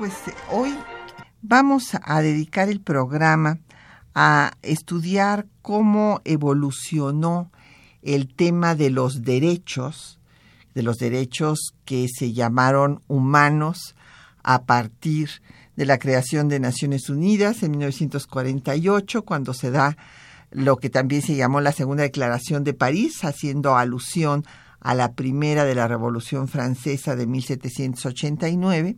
Pues hoy vamos a dedicar el programa a estudiar cómo evolucionó el tema de los derechos, de los derechos que se llamaron humanos a partir de la creación de Naciones Unidas en 1948, cuando se da lo que también se llamó la Segunda Declaración de París, haciendo alusión a la primera de la Revolución Francesa de 1789.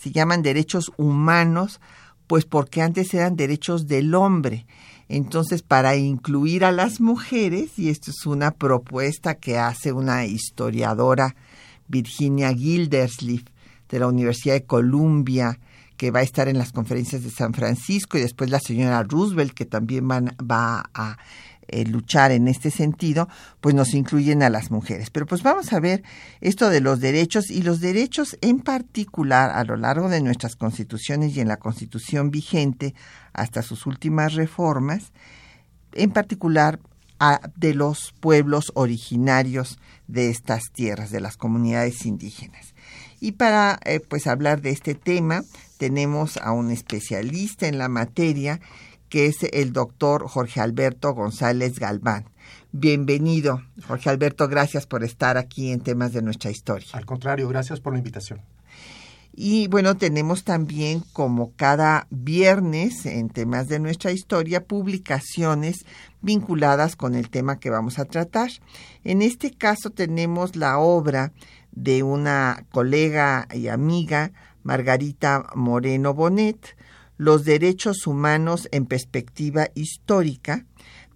Se llaman derechos humanos, pues porque antes eran derechos del hombre. Entonces, para incluir a las mujeres, y esto es una propuesta que hace una historiadora, Virginia Gildersleeve, de la Universidad de Columbia, que va a estar en las conferencias de San Francisco, y después la señora Roosevelt, que también van, va a eh, luchar en este sentido, pues nos incluyen a las mujeres. Pero pues vamos a ver esto de los derechos y los derechos en particular a lo largo de nuestras constituciones y en la constitución vigente hasta sus últimas reformas, en particular a, de los pueblos originarios de estas tierras, de las comunidades indígenas. Y para eh, pues hablar de este tema tenemos a un especialista en la materia que es el doctor Jorge Alberto González Galván. Bienvenido, Jorge Alberto, gracias por estar aquí en temas de nuestra historia. Al contrario, gracias por la invitación. Y bueno, tenemos también como cada viernes en temas de nuestra historia publicaciones vinculadas con el tema que vamos a tratar. En este caso tenemos la obra de una colega y amiga, Margarita Moreno Bonet, Los derechos humanos en perspectiva histórica,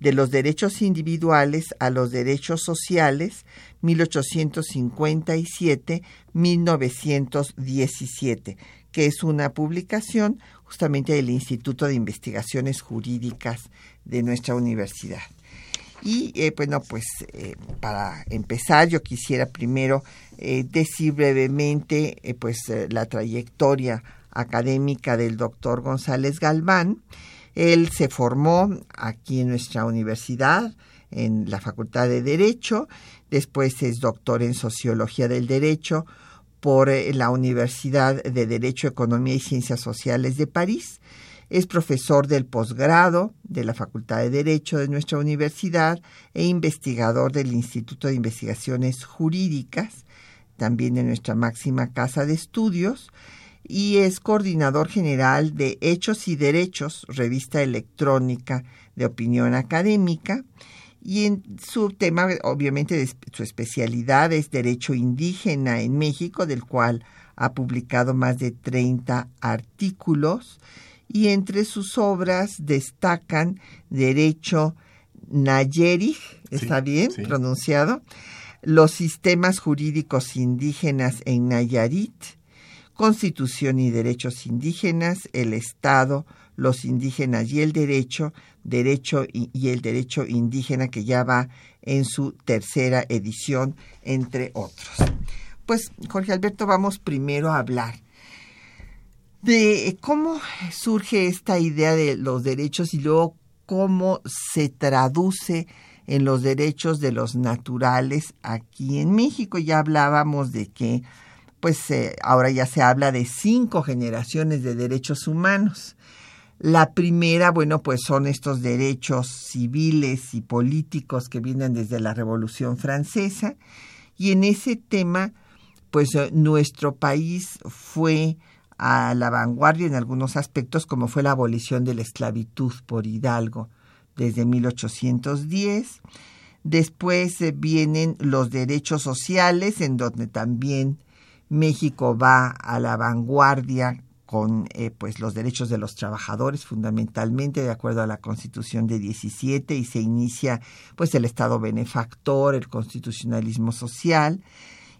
de los derechos individuales a los derechos sociales, 1857-1917, que es una publicación justamente del Instituto de Investigaciones Jurídicas de nuestra universidad. Y eh, bueno, pues eh, para empezar yo quisiera primero eh, decir brevemente pues la trayectoria académica del doctor González Galván. Él se formó aquí en nuestra universidad, en la Facultad de Derecho, después es doctor en Sociología del Derecho por la Universidad de Derecho, Economía y Ciencias Sociales de París. Es profesor del posgrado de la Facultad de Derecho de nuestra universidad e investigador del Instituto de Investigaciones Jurídicas, también de nuestra máxima casa de estudios y es coordinador general de Hechos y Derechos, revista electrónica de opinión académica, y en su tema, obviamente, su especialidad es Derecho Indígena en México, del cual ha publicado más de 30 artículos, y entre sus obras destacan Derecho Nayerich, ¿está Sí, bien sí. pronunciado? Los sistemas jurídicos indígenas en Nayarit, Constitución y Derechos Indígenas, el Estado, los indígenas y el derecho, derecho y, el derecho indígena que ya va en su tercera edición, entre otros. Pues, Jorge Alberto, vamos primero a hablar de cómo surge esta idea de los derechos y luego cómo se traduce en los derechos de los naturales aquí en México. Ya hablábamos de que pues eh, ahora ya se habla de cinco generaciones de derechos humanos. La primera, bueno, pues son estos derechos civiles y políticos que vienen desde la Revolución Francesa. Y en ese tema, pues eh, nuestro país fue a la vanguardia en algunos aspectos, como fue la abolición de la esclavitud por Hidalgo desde 1810. Después eh, vienen los derechos sociales, en donde también México va a la vanguardia con eh, pues los derechos de los trabajadores fundamentalmente de acuerdo a la Constitución de 17 y se inicia pues el Estado benefactor, el constitucionalismo social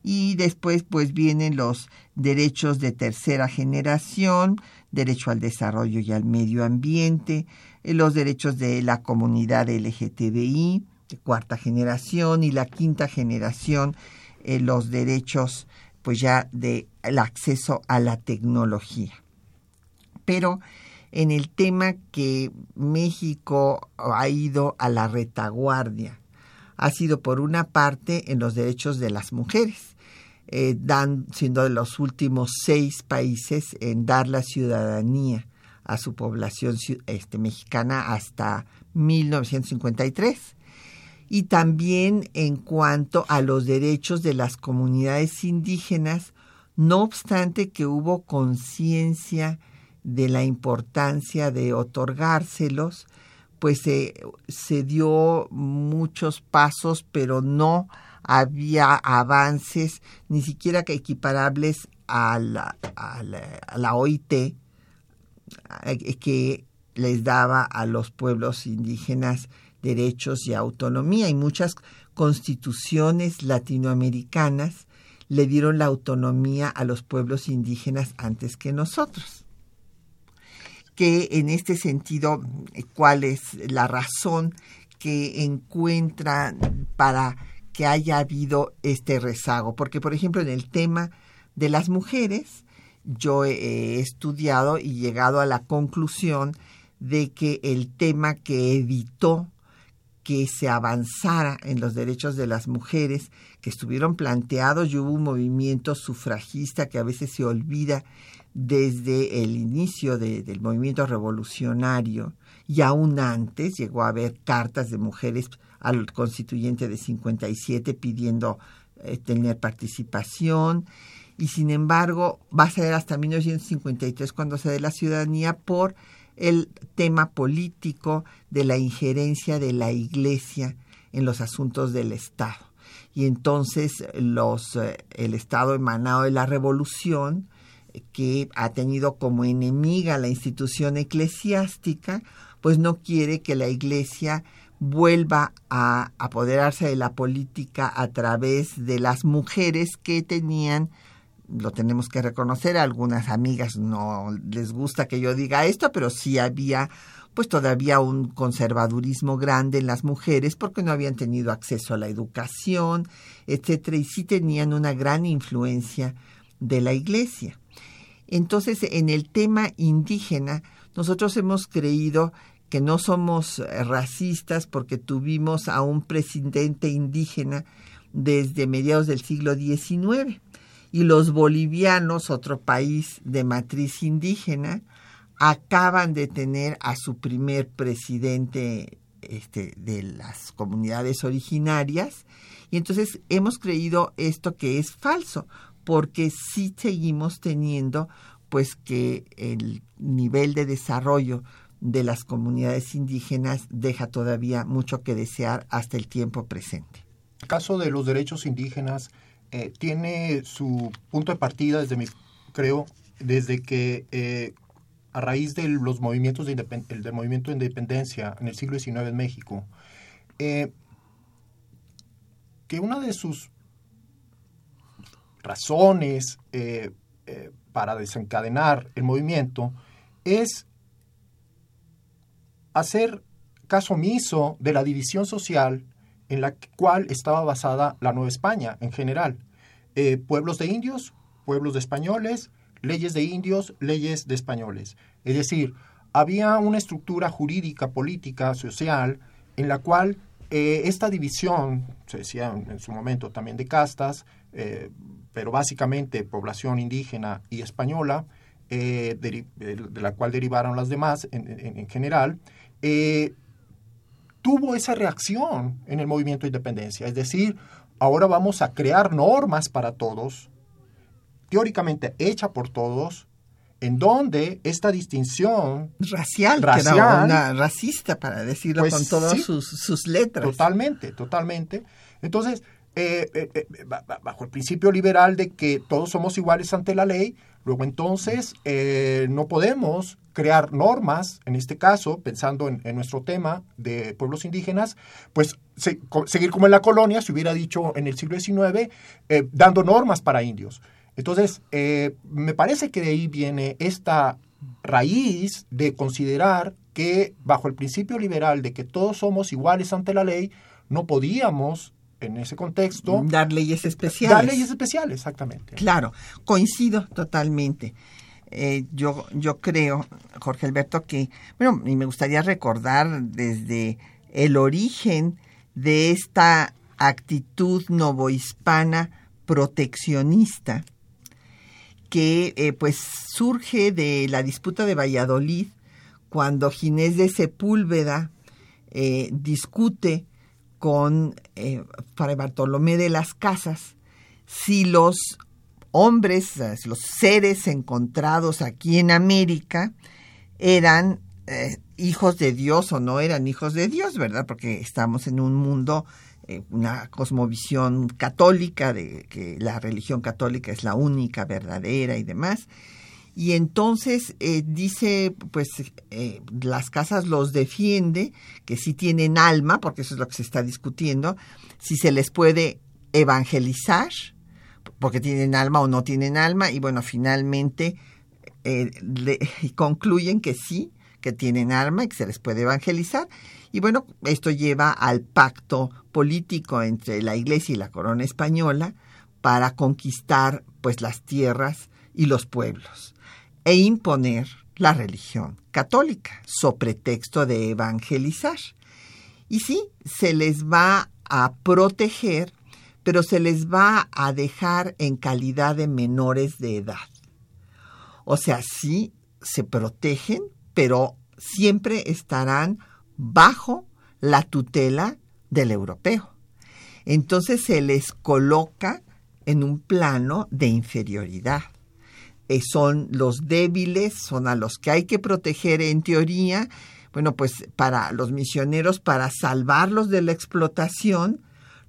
y después pues vienen los derechos de tercera generación, derecho al desarrollo y al medio ambiente, eh, los derechos de la comunidad LGTBI de cuarta generación y la quinta generación eh, los derechos pues ya del acceso a la tecnología. Pero en el tema que México ha ido a la retaguardia ha sido por una parte en los derechos de las mujeres, eh, dan, siendo de los últimos seis países en dar la ciudadanía a su población este, mexicana hasta 1953 y también en cuanto a los derechos de las comunidades indígenas, no obstante que hubo conciencia de la importancia de otorgárselos, pues se dio muchos pasos, pero no había avances ni siquiera equiparables a la, a la OIT eh, que les daba a los pueblos indígenas derechos y autonomía y muchas constituciones latinoamericanas le dieron la autonomía a los pueblos indígenas antes que nosotros. Que en este sentido, ¿cuál es la razón que encuentran para que haya habido este rezago? Porque, por ejemplo, en el tema de las mujeres, yo he estudiado y llegado a la conclusión de que el tema que evitó que se avanzara en los derechos de las mujeres que estuvieron planteados. Y hubo un movimiento sufragista que a veces se olvida desde el inicio del movimiento revolucionario. Y aún antes llegó a haber cartas de mujeres al constituyente de 57 pidiendo eh, tener participación. Y sin embargo va a ser hasta 1953 cuando se dé la ciudadanía por el tema político de la injerencia de la Iglesia en los asuntos del Estado. Y entonces los, eh, el Estado emanado de la Revolución, que ha tenido como enemiga la institución eclesiástica, pues no quiere que la Iglesia vuelva a apoderarse de la política a través de las mujeres que tenían lo tenemos que reconocer, a algunas amigas no les gusta que yo diga esto, pero sí había pues todavía un conservadurismo grande en las mujeres porque no habían tenido acceso a la educación, etcétera, y sí tenían una gran influencia de la iglesia. Entonces, en el tema indígena, nosotros hemos creído que no somos racistas porque tuvimos a un presidente indígena desde mediados del siglo XIX y los bolivianos, otro país de matriz indígena, acaban de tener a su primer presidente este, de las comunidades originarias y entonces hemos creído esto que es falso porque sí seguimos teniendo pues que el nivel de desarrollo de las comunidades indígenas deja todavía mucho que desear hasta el tiempo presente. El caso de los derechos indígenas eh, tiene su punto de partida desde mi, creo, desde que eh, a raíz de los movimientos de del movimiento de independencia en el siglo XIX en México, eh, que una de sus razones para desencadenar el movimiento es hacer caso omiso de la división social en la cual estaba basada la Nueva España en general. Eh, pueblos de indios, pueblos de españoles, leyes de indios, leyes de españoles. Es decir, había una estructura jurídica, política, social, en la cual eh, esta división, se decía en, su momento también de castas, eh, pero básicamente población indígena y española, de, la cual derivaron las demás en, en general, tuvo esa reacción en el movimiento de independencia. Es decir, ahora vamos a crear normas para todos, teóricamente hecha por todos, en donde esta distinción racial, racial era una racista para decirlo pues con todas sus, letras. Totalmente, totalmente. Entonces, eh, eh, eh, bajo el principio liberal de que todos somos iguales ante la ley, luego entonces no podemos crear normas, en este caso, pensando en, nuestro tema de pueblos indígenas, pues seguir como en la colonia, se hubiera dicho en el siglo XIX, dando normas para indios. Entonces, me parece que de ahí viene esta raíz de considerar que bajo el principio liberal de que todos somos iguales ante la ley, no podíamos en ese contexto. Dar leyes especiales. Dar leyes especiales, exactamente. Claro, coincido totalmente. Eh, yo, yo creo, Jorge Alberto, que, bueno, y me gustaría recordar desde el origen de esta actitud novohispana proteccionista que eh, pues surge de la disputa de Valladolid cuando Ginés de Sepúlveda eh, discute con eh, Fray Bartolomé de las Casas si los hombres, los seres encontrados aquí en América eran eh, hijos de Dios o no eran hijos de Dios, ¿verdad? Porque estamos en un mundo, eh, una cosmovisión católica, de que la religión católica es la única verdadera y demás. Y entonces eh, dice, pues eh, las casas los defiende, que sí tienen alma, porque eso es lo que se está discutiendo, si se les puede evangelizar, porque tienen alma o no tienen alma, y bueno, finalmente eh, concluyen que sí, que tienen alma y que se les puede evangelizar. Y bueno, esto lleva al pacto político entre la Iglesia y la corona española para conquistar pues las tierras y los pueblos e imponer la religión católica, so pretexto de evangelizar. Y sí, se les va a proteger, pero se les va a dejar en calidad de menores de edad. O sea, sí se protegen, pero siempre estarán bajo la tutela del europeo. Entonces se les coloca en un plano de inferioridad. Eh, son los débiles, son a los que hay que proteger en teoría. Bueno, pues para los misioneros, para salvarlos de la explotación,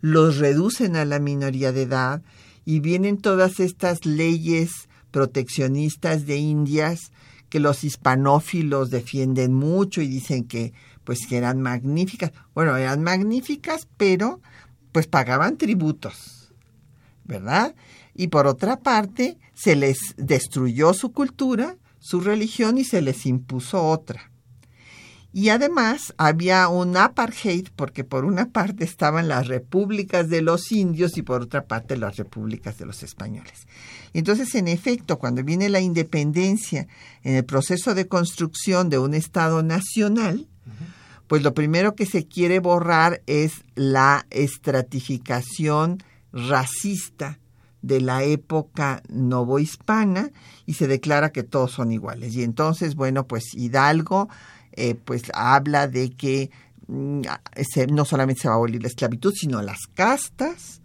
los reducen a la minoría de edad y vienen todas estas leyes proteccionistas de Indias que los hispanófilos defienden mucho y dicen que pues que eran magníficas. Bueno, eran magníficas, pero pues pagaban tributos, ¿verdad? Y por otra parte se les destruyó su cultura, su religión y se les impuso otra. Y además había un apartheid porque por una parte estaban las repúblicas de los indios y por otra parte las repúblicas de los españoles. Entonces, en efecto, cuando viene la independencia en el proceso de construcción de un Estado nacional, pues lo primero que se quiere borrar es la estratificación racista de la época novohispana y se declara que todos son iguales. Y entonces, bueno, pues Hidalgo eh, pues habla de que mm, no solamente se va a abolir la esclavitud, sino las castas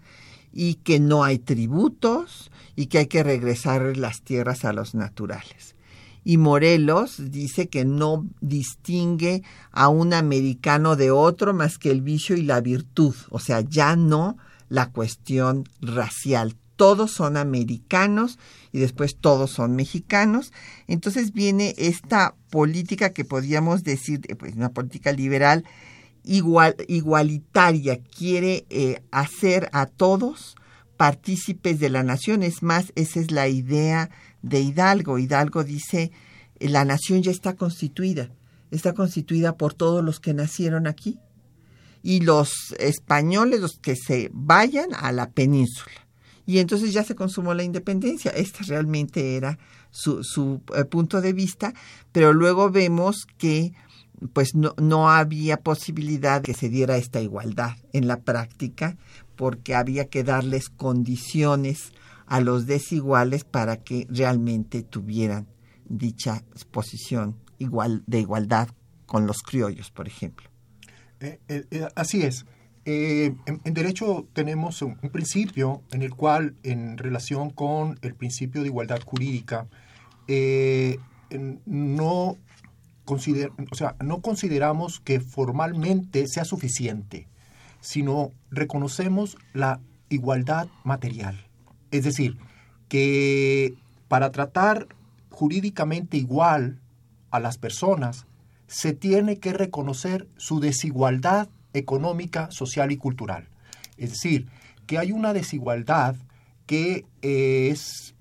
y que no hay tributos y que hay que regresar las tierras a los naturales. Y Morelos dice que no distingue a un americano de otro más que el vicio y la virtud, o sea, ya no la cuestión racial, todos son americanos y después todos son mexicanos. Entonces viene esta política que podríamos decir, eh, pues una política liberal igual, igualitaria, quiere eh, hacer a todos partícipes de la nación. Es más, esa es la idea de Hidalgo. Hidalgo dice, la nación ya está constituida, está constituida por todos los que nacieron aquí y los españoles, los que se vayan a la península y entonces ya se consumó la independencia. Este realmente era su, su eh, punto de vista, pero luego vemos que pues no, no había posibilidad de que se diera esta igualdad en la práctica, porque había que darles condiciones a los desiguales para que realmente tuvieran dicha posición igual, de igualdad con los criollos, por ejemplo. Eh, eh, así es. Eh, en, derecho tenemos un, principio en el cual, en relación con el principio de igualdad jurídica, eh, no, o sea, no consideramos que formalmente sea suficiente, sino reconocemos la igualdad material. Es decir, que para tratar jurídicamente igual a las personas, se tiene que reconocer su desigualdad económica, social y cultural. Es decir, que hay una desigualdad que eh, es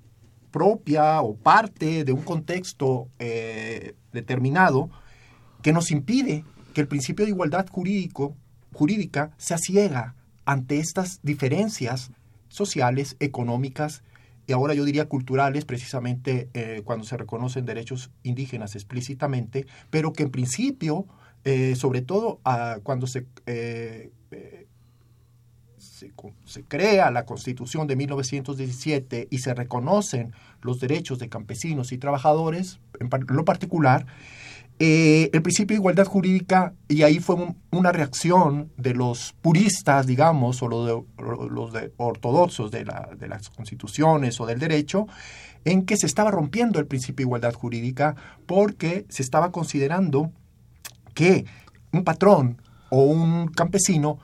propia o parte de un contexto eh, determinado que nos impide que el principio de igualdad jurídico, jurídica sea ciega ante estas diferencias sociales, económicas y ahora yo diría culturales, precisamente eh, cuando se reconocen derechos indígenas explícitamente, pero que en principio, eh, sobre todo ah, cuando se, eh, se, se, crea la Constitución de 1917 y se reconocen los derechos de campesinos y trabajadores, en lo particular, eh, el principio de igualdad jurídica, y ahí fue una reacción de los puristas, digamos, o los, de, ortodoxos de, de, las constituciones o del derecho, en que se estaba rompiendo el principio de igualdad jurídica porque se estaba considerando que un patrón o un campesino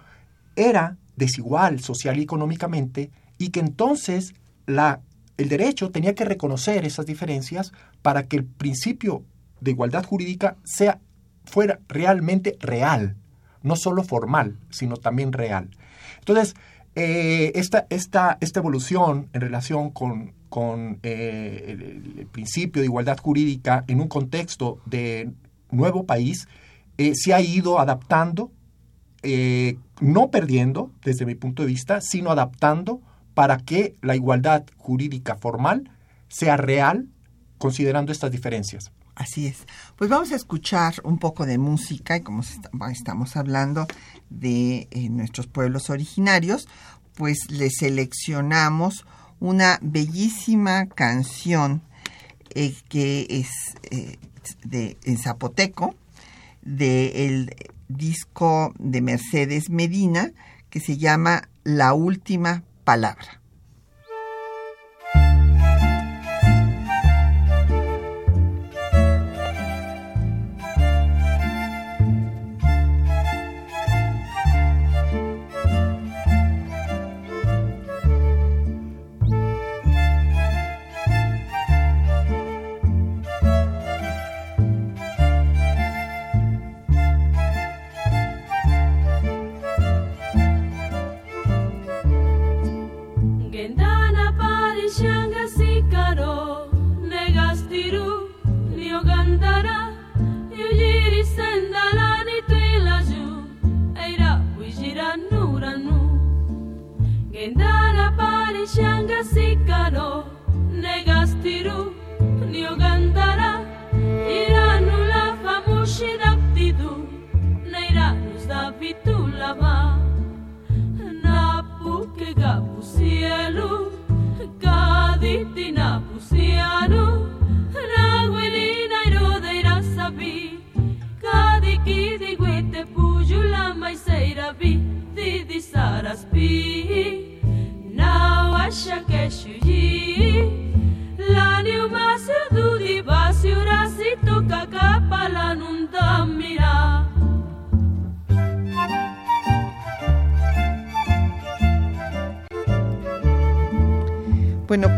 era desigual social y económicamente y que entonces la, el derecho tenía que reconocer esas diferencias para que el principio de igualdad jurídica sea, fuera realmente real, no solo formal, sino también real. Entonces, eh, esta, esta, esta, evolución en relación con, con eh, el, principio de igualdad jurídica en un contexto de nuevo país eh, se ha ido adaptando, no perdiendo desde mi punto de vista, sino adaptando para que la igualdad jurídica formal sea real considerando estas diferencias. Así es. Pues vamos a escuchar un poco de música y como estamos hablando de eh, nuestros pueblos originarios, pues le seleccionamos una bellísima canción eh, que es eh, de, en zapoteco del disco de Mercedes Medina que se llama La Última Palabra.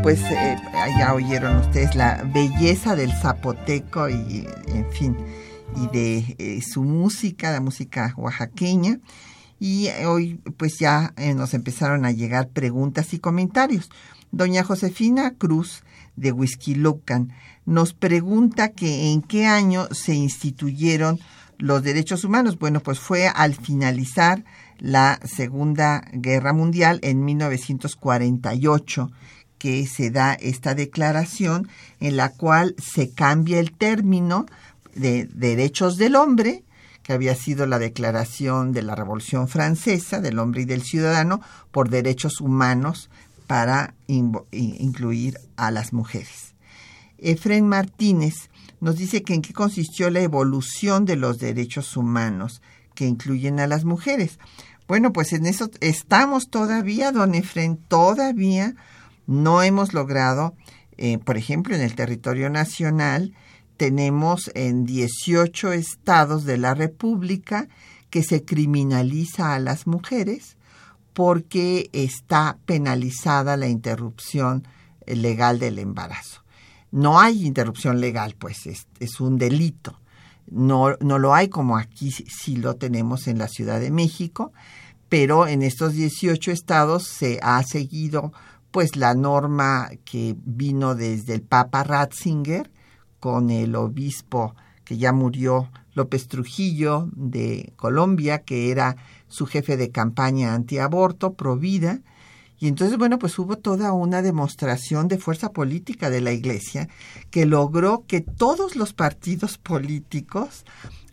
Pues eh, ya oyeron ustedes la belleza del zapoteco y, en fin, y de eh, su música, la música oaxaqueña. Y hoy pues ya eh, nos empezaron a llegar preguntas y comentarios. Doña Josefina Cruz de Huizquilucan nos pregunta que en qué año se instituyeron los derechos humanos. Bueno, pues fue al finalizar la Segunda Guerra Mundial en 1948 que se da esta declaración en la cual se cambia el término de derechos del hombre, que había sido la declaración de la Revolución Francesa del hombre y del ciudadano, por derechos humanos para incluir a las mujeres. Efren Martínez nos dice que en qué consistió la evolución de los derechos humanos que incluyen a las mujeres. Bueno, pues en eso estamos todavía, don Efren, todavía no hemos logrado, eh, por ejemplo, en el territorio nacional, tenemos en 18 estados de la República que se criminaliza a las mujeres porque está penalizada la interrupción legal del embarazo. No hay interrupción legal, pues es, un delito. No, no lo hay como aquí sí lo tenemos en la Ciudad de México, pero en estos 18 estados se ha seguido pues la norma que vino desde el Papa Ratzinger con el obispo que ya murió López Trujillo de Colombia, que era su jefe de campaña antiaborto, Provida, y entonces, bueno, pues hubo toda una demostración de fuerza política de la Iglesia que logró que todos los partidos políticos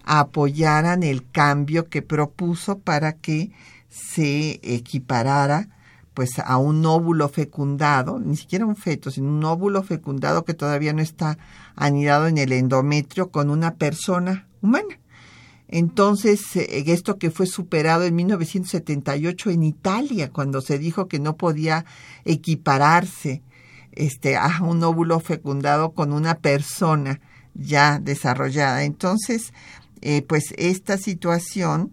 apoyaran el cambio que propuso para que se equiparara pues a un óvulo fecundado, ni siquiera un feto, sino un óvulo fecundado que todavía no está anidado en el endometrio con una persona humana. Entonces, eh, esto que fue superado en 1978 en Italia, cuando se dijo que no podía equipararse este, a un óvulo fecundado con una persona ya desarrollada. Entonces, eh, pues esta situación,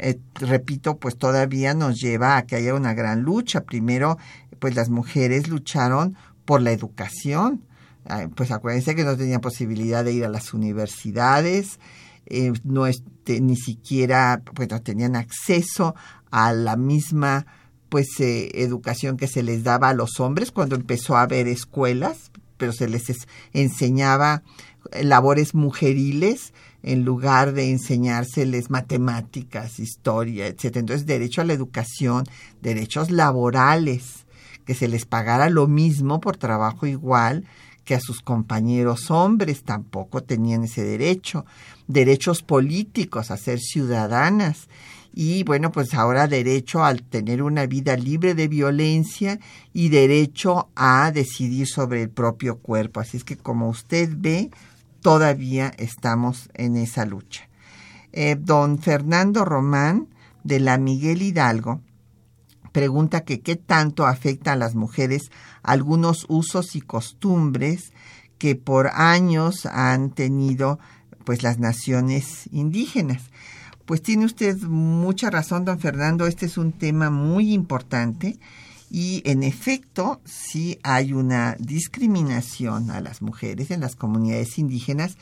eh, repito, pues todavía nos lleva a que haya una gran lucha. Primero, pues las mujeres lucharon por la educación. Pues acuérdense que no tenían posibilidad de ir a las universidades, eh, no este, ni siquiera pues, tenían acceso a la misma pues eh, educación que se les daba a los hombres cuando empezó a haber escuelas, pero se les enseñaba labores mujeriles en lugar de enseñárseles matemáticas, historia, etc. Entonces, derecho a la educación, derechos laborales, que se les pagara lo mismo por trabajo igual, que a sus compañeros hombres tampoco tenían ese derecho, derechos políticos a ser ciudadanas y bueno, pues ahora derecho al tener una vida libre de violencia y derecho a decidir sobre el propio cuerpo. Así es que como usted ve, todavía estamos en esa lucha. Eh, don Fernando Román de la Miguel Hidalgo pregunta que qué tanto afecta a las mujeres algunos usos y costumbres que por años han tenido pues las naciones indígenas. Pues tiene usted mucha razón, don Fernando, este es un tema muy importante y en efecto sí hay una discriminación a las mujeres en las comunidades indígenas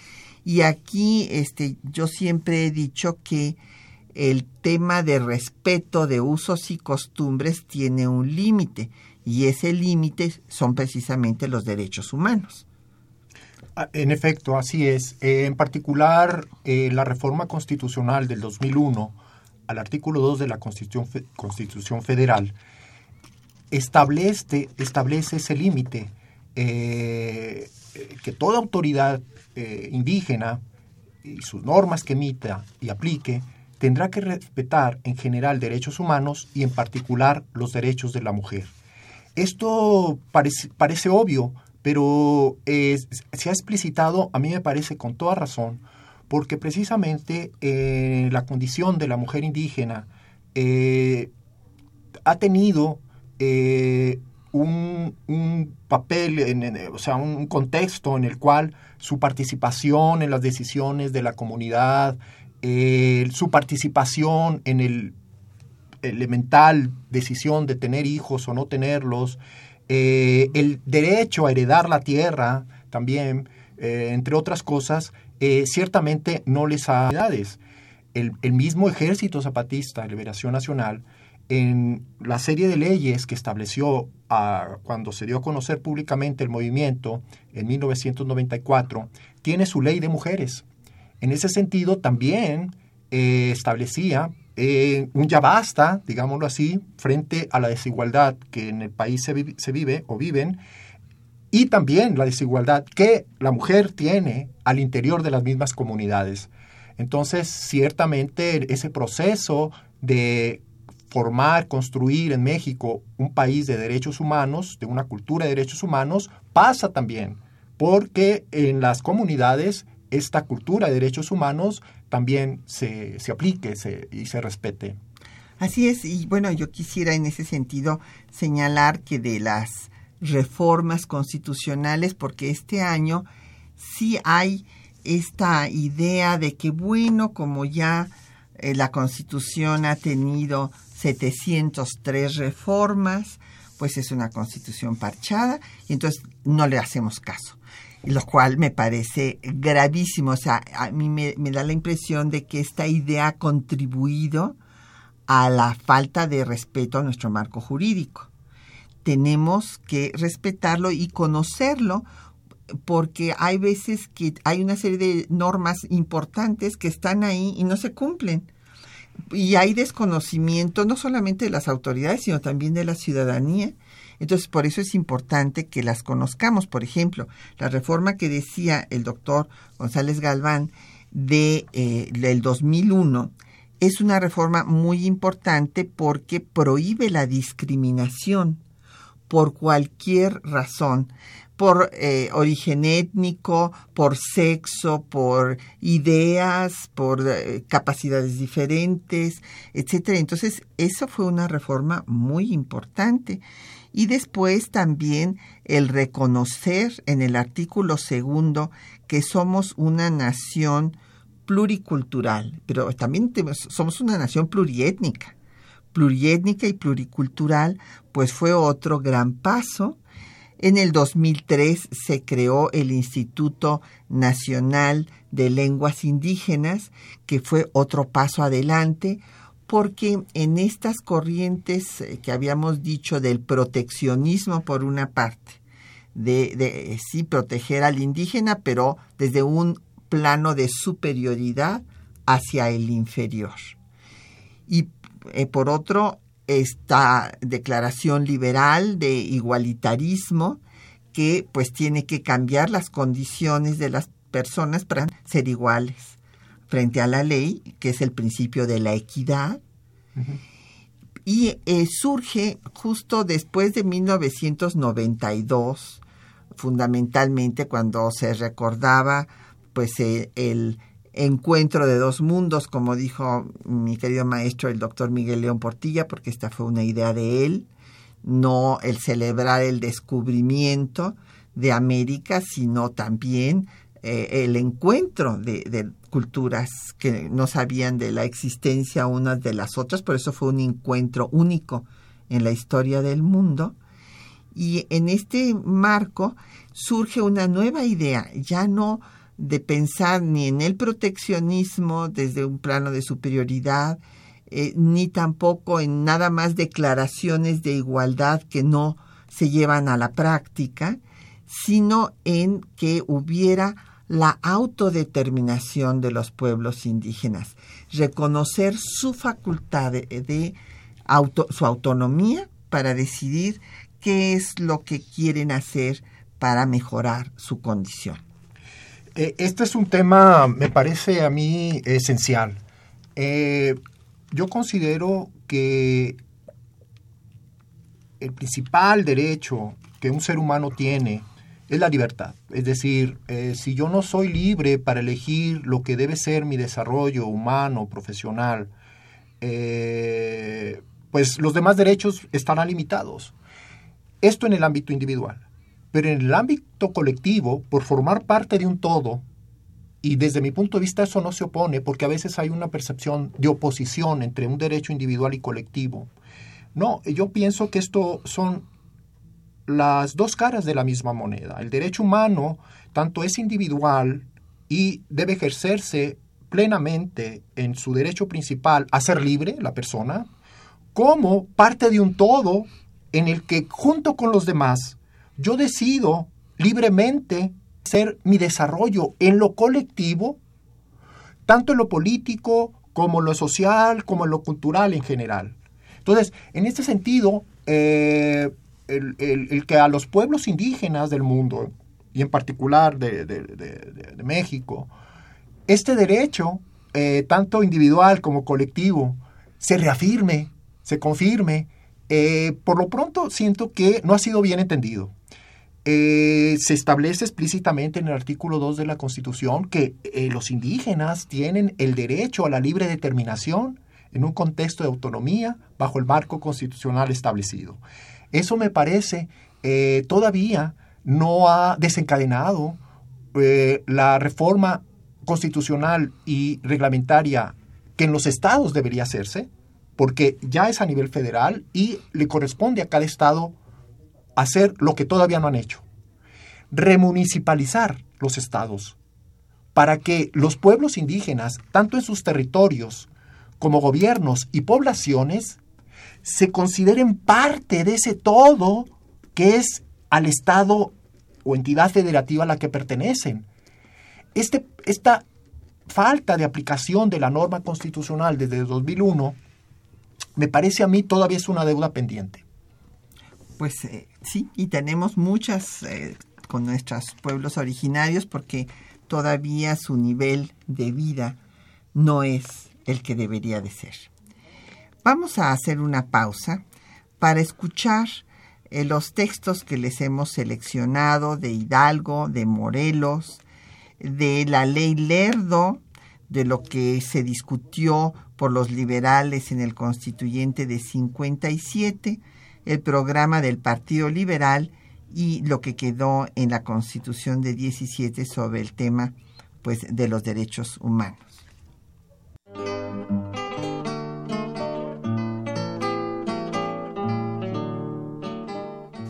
y aquí este yo siempre he dicho que el tema de respeto de usos y costumbres tiene un límite y ese límite son precisamente los derechos humanos. Ah, en efecto, así es. Eh, en particular, eh, la reforma constitucional del 2001 al artículo 2 de la Constitución, Constitución Federal establece, establece ese límite eh, que toda autoridad indígena y sus normas que emita y aplique tendrá que respetar en general derechos humanos y en particular los derechos de la mujer. Esto parece, obvio, pero se ha explicitado, a mí me parece con toda razón, porque precisamente eh, la condición de la mujer indígena eh, ha tenido eh, un, papel, en, o sea, un contexto en el cual su participación en las decisiones de la comunidad, eh, su participación en el elemental decisión de tener hijos o no tenerlos, eh, el derecho a heredar la tierra también, entre otras cosas, ciertamente no les ha el, el mismo ejército zapatista liberación nacional en la serie de leyes que estableció cuando se dio a conocer públicamente el movimiento en 1994, tiene su ley de mujeres. En ese sentido, también eh, establecía eh, un ya basta, digámoslo así, frente a la desigualdad que en el país se, vive o viven, y también la desigualdad que la mujer tiene al interior de las mismas comunidades. Entonces, ciertamente ese proceso de formar, construir en México un país de derechos humanos, de una cultura de derechos humanos, pasa también, porque en las comunidades esta cultura de derechos humanos también se, aplique y se respete. Así es, y bueno, yo quisiera en ese sentido señalar que de las reformas constitucionales, porque este año sí hay esta idea de que, bueno, como ya eh, la Constitución ha tenido 703 reformas, pues es una Constitución parchada y entonces no le hacemos caso. Lo cual me parece gravísimo. O sea, a mí me, me da la impresión de que esta idea ha contribuido a la falta de respeto a nuestro marco jurídico. Tenemos que respetarlo y conocerlo porque hay veces que hay una serie de normas importantes que están ahí y no se cumplen. Y hay desconocimiento no solamente de las autoridades, sino también de la ciudadanía. Entonces, por eso es importante que las conozcamos. Por ejemplo, la reforma que decía el doctor González Galván de, eh, del 2001 es una reforma muy importante porque prohíbe la discriminación por cualquier razón por eh, origen étnico, por sexo, por ideas, por eh, capacidades diferentes, etcétera. Entonces, eso fue una reforma muy importante. Y después también el reconocer en el artículo segundo que somos una nación pluricultural, pero también somos una nación pluriétnica. Pluriétnica y pluricultural, pues fue otro gran paso en el 2003 se creó el Instituto Nacional de Lenguas Indígenas, que fue otro paso adelante, porque en estas corrientes eh, que habíamos dicho del proteccionismo por una parte, de, de sí proteger al indígena, pero desde un plano de superioridad hacia el inferior. Y eh, por otro, esta declaración liberal de igualitarismo que pues tiene que cambiar las condiciones de las personas para ser iguales frente a la ley, que es el principio de la equidad. Y eh, surge justo después de 1992, fundamentalmente cuando se recordaba pues eh, el encuentro de dos mundos, como dijo mi querido maestro el doctor Miguel León Portilla, porque esta fue una idea de él, no el celebrar el descubrimiento de América, sino también eh, el encuentro de, de, culturas que no sabían de la existencia unas de las otras, por eso fue un encuentro único en la historia del mundo. Y en este marco surge una nueva idea, ya no de pensar ni en el proteccionismo desde un plano de superioridad, eh, ni tampoco en nada más declaraciones de igualdad que no se llevan a la práctica, sino en que hubiera la autodeterminación de los pueblos indígenas, reconocer su facultad de, su autonomía para decidir qué es lo que quieren hacer para mejorar su condición. Eh, este es un tema, me parece a mí, esencial. Eh, yo considero que el principal derecho que un ser humano tiene es la libertad. Es decir, eh, si yo no soy libre para elegir lo que debe ser mi desarrollo humano, profesional, pues los demás derechos estarán limitados. Esto en el ámbito individual. Pero en el ámbito colectivo, por formar parte de un todo, y desde mi punto de vista eso no se opone, porque a veces hay una percepción de oposición entre un derecho individual y colectivo. No, yo pienso que esto son las dos caras de la misma moneda. El derecho humano tanto es individual y debe ejercerse plenamente en su derecho principal a ser libre, la persona, como parte de un todo en el que junto con los demás yo decido libremente ser mi desarrollo en lo colectivo, tanto en lo político como en lo social, como en lo cultural en general. Entonces, en este sentido, eh, el, que a los pueblos indígenas del mundo, y en particular de, México, este derecho, eh, tanto individual como colectivo, se reafirme, se confirme, eh, por lo pronto siento que no ha sido bien entendido. Eh, se establece explícitamente en el artículo 2 de la Constitución que eh, los indígenas tienen el derecho a la libre determinación en un contexto de autonomía bajo el marco constitucional establecido. Eso me parece eh, todavía no ha desencadenado la reforma constitucional y reglamentaria que en los estados debería hacerse, porque ya es a nivel federal y le corresponde a cada estado hacer lo que todavía no han hecho. Remunicipalizar los estados para que los pueblos indígenas, tanto en sus territorios como gobiernos y poblaciones, se consideren parte de ese todo que es al Estado o entidad federativa a la que pertenecen. Este, esta falta de aplicación de la norma constitucional desde 2001 me parece a mí todavía es una deuda pendiente. Pues eh, sí, y tenemos muchas eh, con nuestros pueblos originarios porque todavía su nivel de vida no es el que debería de ser. Vamos a hacer una pausa para escuchar eh, los textos que les hemos seleccionado de Hidalgo, de Morelos, de la ley Lerdo, de lo que se discutió por los liberales en el constituyente de 57, el programa del Partido Liberal y lo que quedó en la constitución de 17 sobre el tema pues, de los derechos humanos.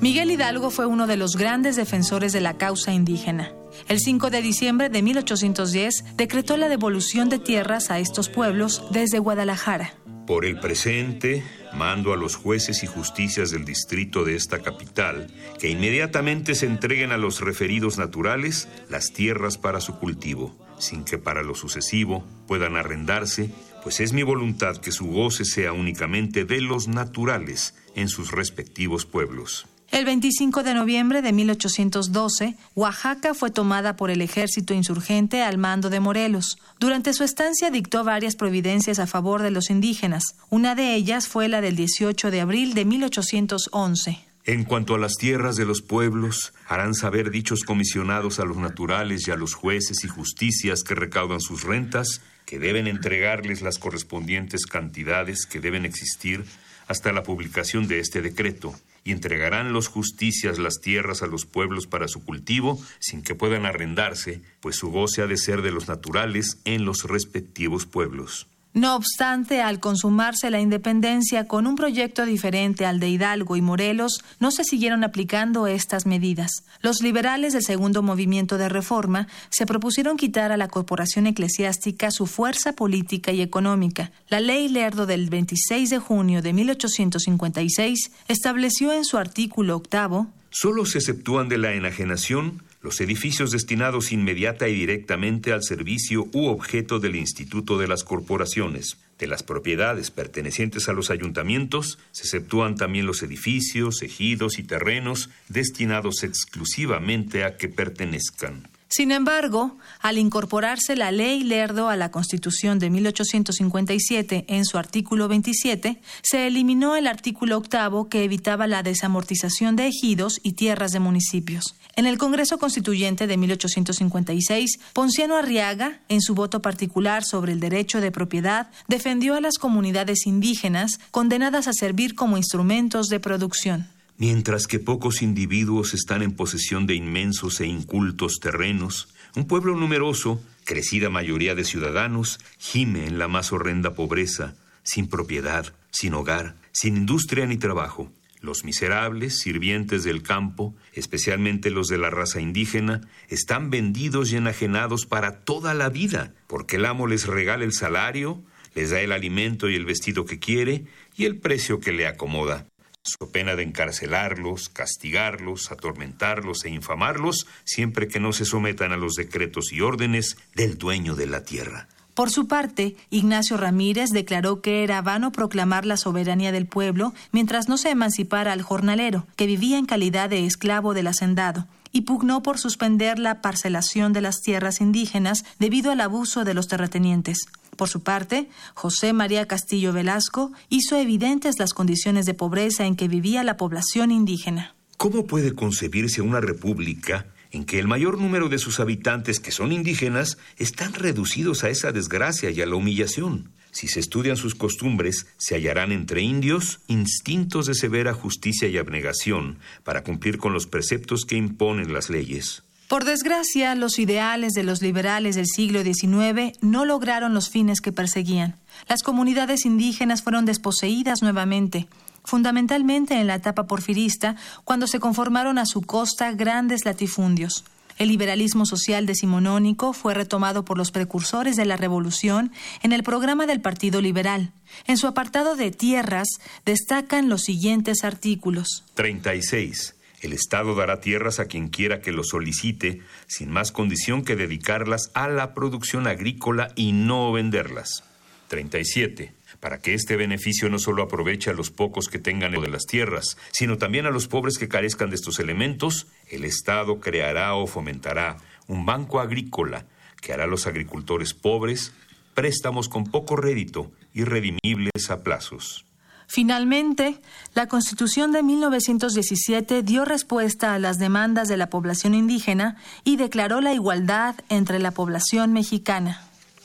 Miguel Hidalgo fue uno de los grandes defensores de la causa indígena. El 5 de diciembre de 1810 decretó la devolución de tierras a estos pueblos desde Guadalajara. Por el presente, mando a los jueces y justicias del distrito de esta capital que inmediatamente se entreguen a los referidos naturales las tierras para su cultivo, sin que para lo sucesivo puedan arrendarse, pues es mi voluntad que su goce sea únicamente de los naturales en sus respectivos pueblos. El 25 de noviembre de 1812, Oaxaca fue tomada por el ejército insurgente al mando de Morelos. Durante su estancia dictó varias providencias a favor de los indígenas. Una de ellas fue la del 18 de abril de 1811. En cuanto a las tierras de los pueblos, harán saber dichos comisionados a los naturales y a los jueces y justicias que recaudan sus rentas, que deben entregarles las correspondientes cantidades que deben existir hasta la publicación de este decreto y entregarán los justicias las tierras a los pueblos para su cultivo, sin que puedan arrendarse, pues su goce ha de ser de los naturales en los respectivos pueblos. No obstante, al consumarse la independencia con un proyecto diferente al de Hidalgo y Morelos, no se siguieron aplicando estas medidas. Los liberales del segundo movimiento de reforma se propusieron quitar a la corporación eclesiástica su fuerza política y económica. La ley Lerdo del 26 de junio de 1856 estableció en su artículo octavo Solo se exceptúan de la enajenación los edificios destinados inmediata y directamente al servicio u objeto del Instituto de las Corporaciones. De las propiedades pertenecientes a los ayuntamientos se exceptúan también los edificios, ejidos y terrenos destinados exclusivamente a que pertenezcan. Sin embargo, al incorporarse la ley Lerdo a la Constitución de 1857 en su artículo 27, se eliminó el artículo octavo que evitaba la desamortización de ejidos y tierras de municipios. En el Congreso Constituyente de 1856, Ponciano Arriaga, en su voto particular sobre el derecho de propiedad, defendió a las comunidades indígenas condenadas a servir como instrumentos de producción. Mientras que pocos individuos están en posesión de inmensos e incultos terrenos, un pueblo numeroso, crecida mayoría de ciudadanos, gime en la más horrenda pobreza, sin propiedad, sin hogar, sin industria ni trabajo. Los miserables, sirvientes del campo, especialmente los de la raza indígena, están vendidos y enajenados para toda la vida, porque el amo les regala el salario, les da el alimento y el vestido que quiere y el precio que le acomoda so pena de encarcelarlos, castigarlos, atormentarlos e infamarlos, siempre que no se sometan a los decretos y órdenes del dueño de la tierra. Por su parte, Ignacio Ramírez declaró que era vano proclamar la soberanía del pueblo mientras no se emancipara al jornalero, que vivía en calidad de esclavo del hacendado, y pugnó por suspender la parcelación de las tierras indígenas debido al abuso de los terratenientes. Por su parte, José María Castillo Velasco hizo evidentes las condiciones de pobreza en que vivía la población indígena. ¿Cómo puede concebirse una república en que el mayor número de sus habitantes que son indígenas están reducidos a esa desgracia y a la humillación? Si se estudian sus costumbres, se hallarán entre indios instintos de severa justicia y abnegación para cumplir con los preceptos que imponen las leyes. Por desgracia, los ideales de los liberales del siglo XIX no lograron los fines que perseguían. Las comunidades indígenas fueron desposeídas nuevamente, fundamentalmente en la etapa porfirista, cuando se conformaron a su costa grandes latifundios. El liberalismo social decimonónico fue retomado por los precursores de la revolución en el programa del Partido Liberal. En su apartado de tierras destacan los siguientes artículos. 36. El Estado dará tierras a quien quiera que lo solicite, sin más condición que dedicarlas a la producción agrícola y no venderlas. 37 para que este beneficio no solo aproveche a los pocos que tengan de las tierras, sino también a los pobres que carezcan de estos elementos, el Estado creará o fomentará un banco agrícola que hará a los agricultores pobres préstamos con poco rédito y redimibles a plazos. Finalmente, la Constitución de 1917 dio respuesta a las demandas de la población indígena y declaró la igualdad entre la población mexicana.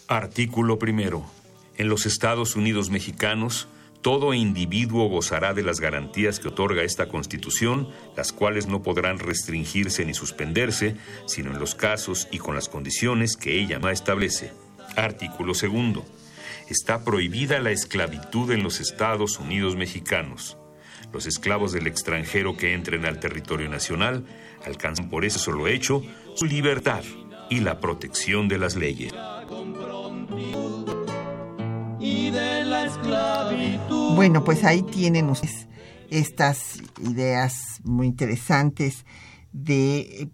Artículo primero. En los Estados Unidos mexicanos, todo individuo gozará de las garantías que otorga esta Constitución, las cuales no podrán restringirse ni suspenderse, sino en los casos y con las condiciones que ella no establece. Artículo segundo. Está prohibida la esclavitud en los Estados Unidos mexicanos. Los esclavos del extranjero que entren al territorio nacional alcanzan por ese solo hecho su libertad y la protección de las leyes de la esclavitud. Bueno, pues ahí tienen ustedes estas ideas muy interesantes de eh,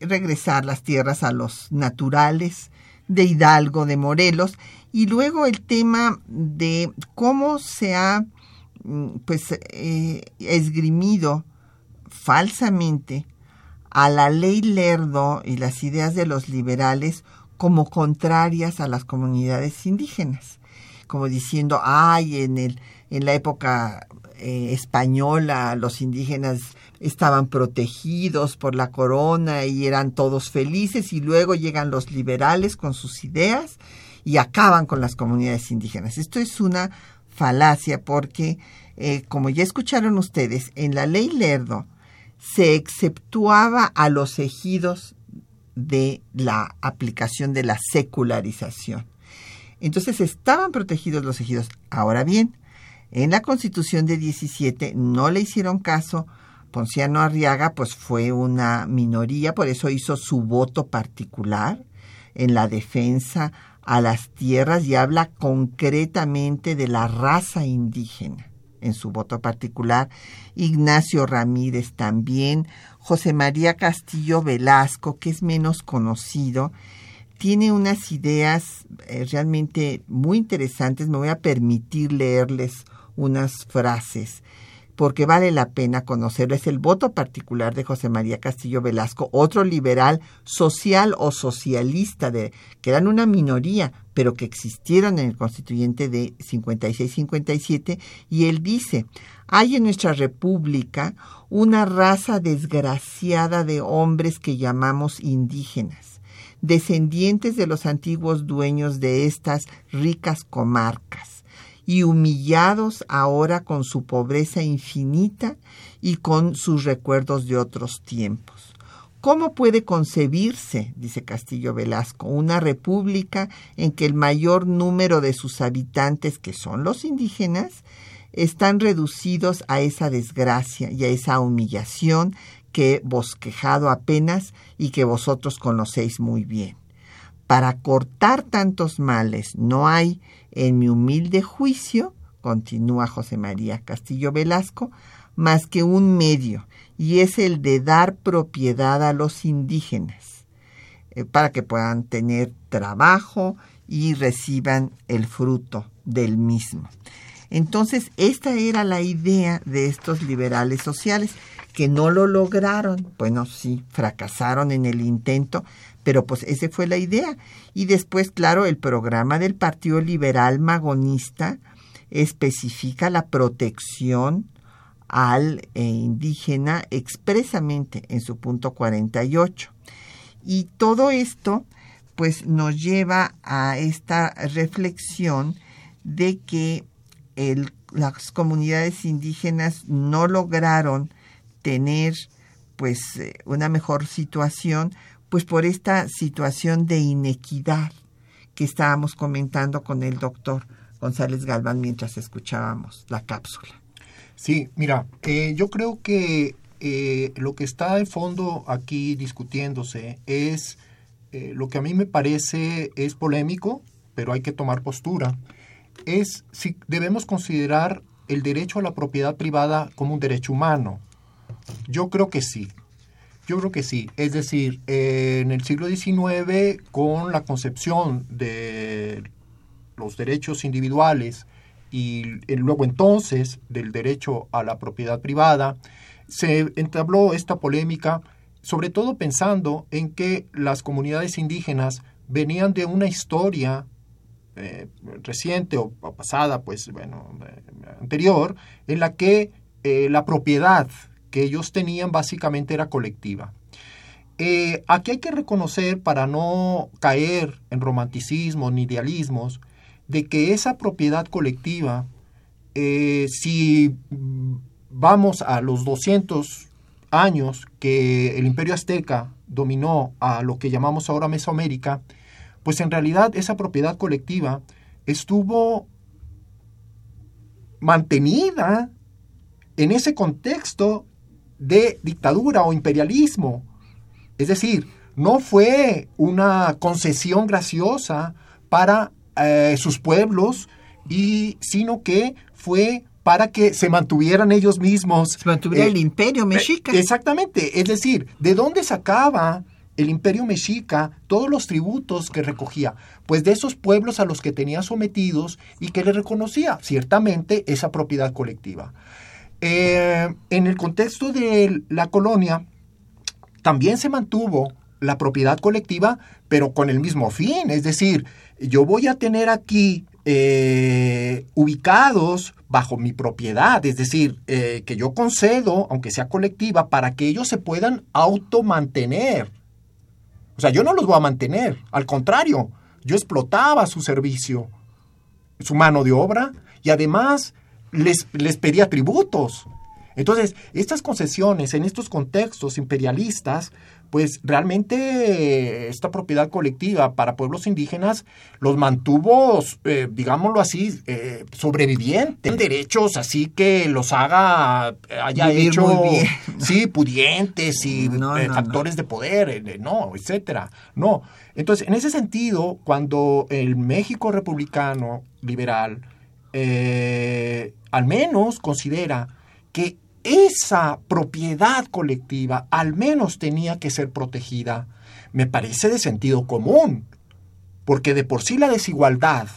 regresar las tierras a los naturales, de Hidalgo, de Morelos, y luego el tema de cómo se ha mm, pues eh, esgrimido falsamente a la ley Lerdo y las ideas de los liberales como contrarias a las comunidades indígenas como diciendo, ay, en, el, en la época eh, española los indígenas estaban protegidos por la corona y eran todos felices y luego llegan los liberales con sus ideas y acaban con las comunidades indígenas. Esto es una falacia porque, eh, como ya escucharon ustedes, en la ley Lerdo se exceptuaba a los ejidos de la aplicación de la secularización. Entonces estaban protegidos los ejidos. Ahora bien, en la constitución de 17 no le hicieron caso. Ponciano Arriaga pues fue una minoría, por eso hizo su voto particular en la defensa a las tierras y habla concretamente de la raza indígena en su voto particular, Ignacio Ramírez también, José María Castillo Velasco, que es menos conocido, tiene unas ideas eh, realmente muy interesantes. Me voy a permitir leerles unas frases porque vale la pena conocerlo. Es el voto particular de José María Castillo Velasco, otro liberal social o socialista, de, que eran una minoría, pero que existieron en el constituyente de 56-57, y él dice, hay en nuestra república una raza desgraciada de hombres que llamamos indígenas descendientes de los antiguos dueños de estas ricas comarcas, y humillados ahora con su pobreza infinita y con sus recuerdos de otros tiempos. ¿Cómo puede concebirse, dice Castillo Velasco, una república en que el mayor número de sus habitantes, que son los indígenas, están reducidos a esa desgracia y a esa humillación que he bosquejado apenas y que vosotros conocéis muy bien. Para cortar tantos males no hay, en mi humilde juicio, continúa José María Castillo Velasco, más que un medio, y es el de dar propiedad a los indígenas, eh, para que puedan tener trabajo y reciban el fruto del mismo. Entonces, esta era la idea de estos liberales sociales que no lo lograron. Bueno, sí, fracasaron en el intento, pero pues esa fue la idea. Y después, claro, el programa del Partido Liberal Magonista especifica la protección al eh, indígena expresamente en su punto 48. Y todo esto pues nos lleva a esta reflexión de que las comunidades indígenas no lograron tener pues eh, una mejor situación pues por esta situación de inequidad que estábamos comentando con el doctor González Galván mientras escuchábamos la cápsula. Sí, mira, eh, yo creo que eh, lo que está de fondo aquí discutiéndose es eh, lo que a mí me parece es polémico, pero hay que tomar postura, es si debemos considerar el derecho a la propiedad privada como un derecho humano. Yo creo que sí. Yo creo que sí. Es decir, en el siglo XIX, con la concepción de los derechos individuales y luego entonces del derecho a la propiedad privada, se entabló esta polémica, sobre todo pensando en que las comunidades indígenas venían de una historia eh, reciente o, pasada, pues bueno, eh, anterior, en la que eh, la propiedad que ellos tenían básicamente era colectiva. aquí hay que reconocer, para no caer en romanticismo ni idealismos, de que esa propiedad colectiva, si vamos a los 200 años que el imperio azteca dominó a lo que llamamos ahora Mesoamérica, pues en realidad esa propiedad colectiva estuvo mantenida en ese contexto de dictadura o imperialismo. Es decir, no fue una concesión graciosa para eh, sus pueblos, y, sino que fue para que se mantuvieran ellos mismos. Se mantuviera el eh, imperio mexica. exactamente, es decir, ¿de dónde sacaba el imperio mexica todos los tributos que recogía? Pues de esos pueblos a los que tenía sometidos y que le reconocía ciertamente esa propiedad colectiva. Eh, en el contexto de la colonia, también se mantuvo la propiedad colectiva, pero con el mismo fin, es decir, yo voy a tener aquí eh, ubicados bajo mi propiedad, es decir, eh, que yo concedo, aunque sea colectiva, para que ellos se puedan automantener. O sea, yo no los voy a mantener, al contrario, yo explotaba su servicio, su mano de obra, y además les, les pedía tributos. Entonces, estas concesiones en estos contextos imperialistas pues realmente esta propiedad colectiva para pueblos indígenas los mantuvo, eh, digámoslo así, eh, sobrevivientes, derechos así que los haga, haya hecho, sí, pudientes y eh, factores de poder, no, etcétera, no. Entonces, en ese sentido, cuando el México republicano liberal al menos considera que esa propiedad colectiva al menos tenía que ser protegida, me parece de sentido común, porque de por sí la desigualdad